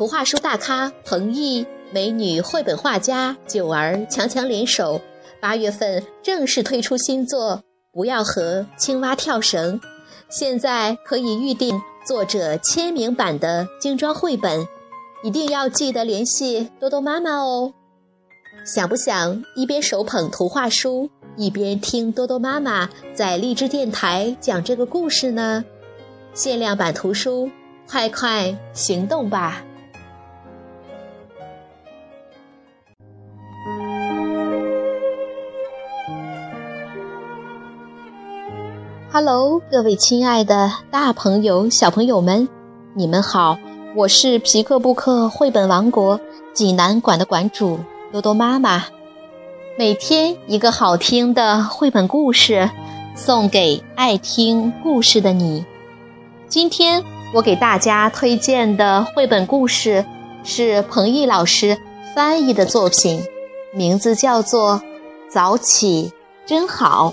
图画书大咖彭毅、美女绘本画家九儿强强联手，八月份正式推出新作《不要和青蛙跳绳》，现在可以预定作者签名版的精装绘本，一定要记得联系多多妈妈哦。想不想一边手捧图画书，一边听多多妈妈在荔枝电台讲这个故事呢？限量版图书，快快行动吧！Hello，各位亲爱的大朋友、小朋友们，你们好！我是皮克布克绘本王国济南馆的馆主多多妈妈。每天一个好听的绘本故事，送给爱听故事的你。今天我给大家推荐的绘本故事是彭毅老师翻译的作品，名字叫做《早起真好》。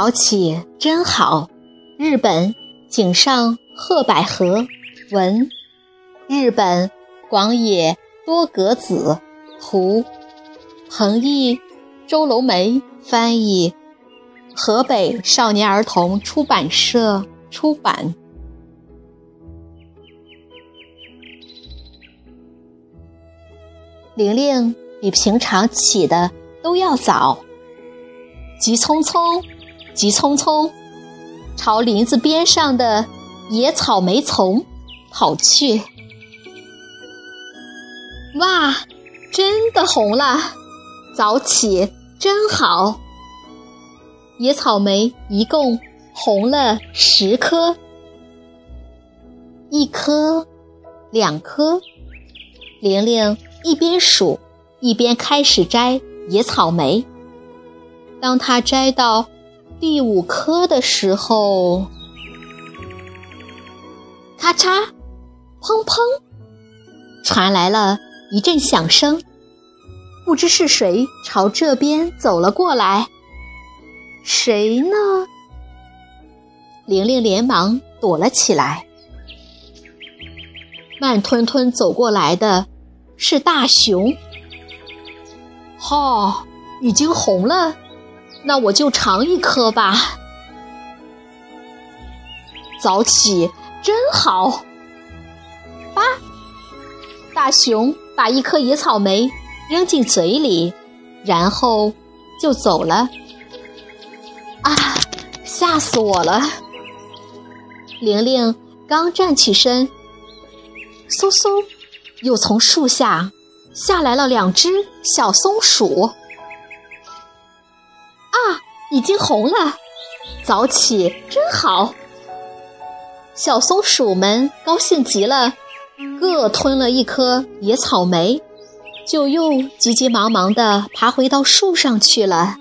早起真好，日本井上鹤百合文，日本广野多格子图，彭毅、周楼梅翻译，河北少年儿童出版社出版。玲玲比平常起的都要早，急匆匆。急匆匆朝林子边上的野草莓丛跑去。哇，真的红了！早起真好。野草莓一共红了十颗，一颗，两颗。玲玲一边数，一边开始摘野草莓。当她摘到。第五颗的时候，咔嚓，砰砰，传来了一阵响声。不知是谁朝这边走了过来。谁呢？玲玲连忙躲了起来。慢吞吞走过来的是大熊。哈，已经红了。那我就尝一颗吧。早起真好。吧，大熊把一颗野草莓扔进嘴里，然后就走了。啊，吓死我了！玲玲刚站起身，嗖嗖，又从树下下来了两只小松鼠。啊已经红了，早起真好。小松鼠们高兴极了，各吞了一颗野草莓，就又急急忙忙地爬回到树上去了。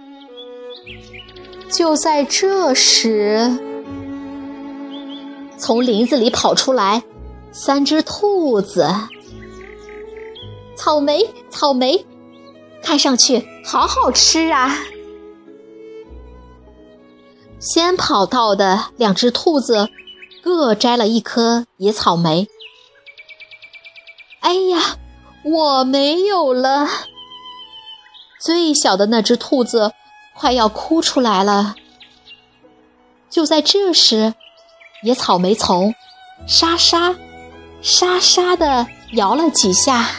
就在这时，从林子里跑出来三只兔子。草莓，草莓，看上去好好吃啊！先跑到的两只兔子，各摘了一颗野草莓。哎呀，我没有了！最小的那只兔子快要哭出来了。就在这时，野草莓丛沙沙沙沙的摇了几下。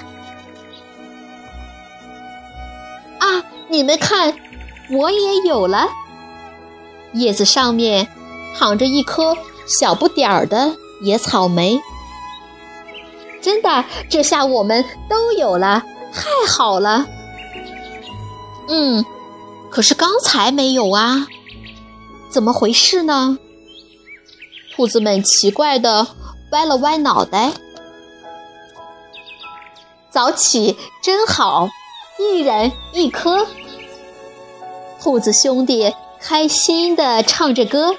啊，你们看，我也有了！叶子上面躺着一颗小不点儿的野草莓，真的，这下我们都有了，太好了。嗯，可是刚才没有啊，怎么回事呢？兔子们奇怪的歪了歪脑袋。早起真好，一人一颗。兔子兄弟开心地唱着歌，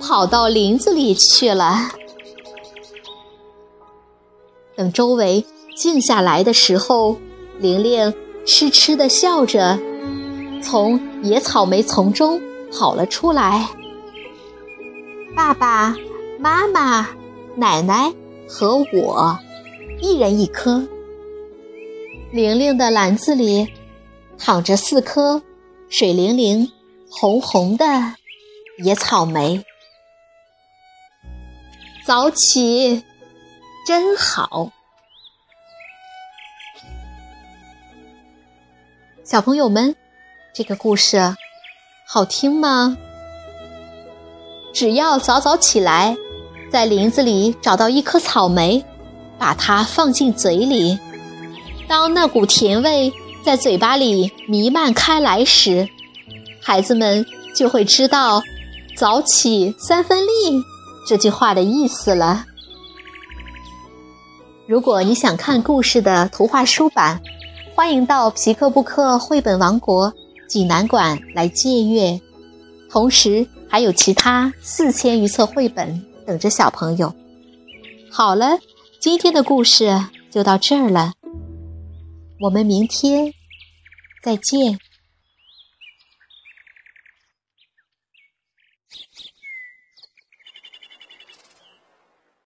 跑到林子里去了。等周围静下来的时候，玲玲痴痴地笑着，从野草莓丛中跑了出来。爸爸妈妈、奶奶和我，一人一颗。玲玲的篮子里躺着四颗水灵灵、红红的野草莓。早起真好，小朋友们，这个故事好听吗？只要早早起来，在林子里找到一颗草莓，把它放进嘴里。当那股甜味在嘴巴里弥漫开来时，孩子们就会知道“早起三分力”这句话的意思了。如果你想看故事的图画书版，欢迎到皮克布克绘本王国济南馆来借阅，同时还有其他四千余册绘本等着小朋友。好了，今天的故事就到这儿了。我们明天再见。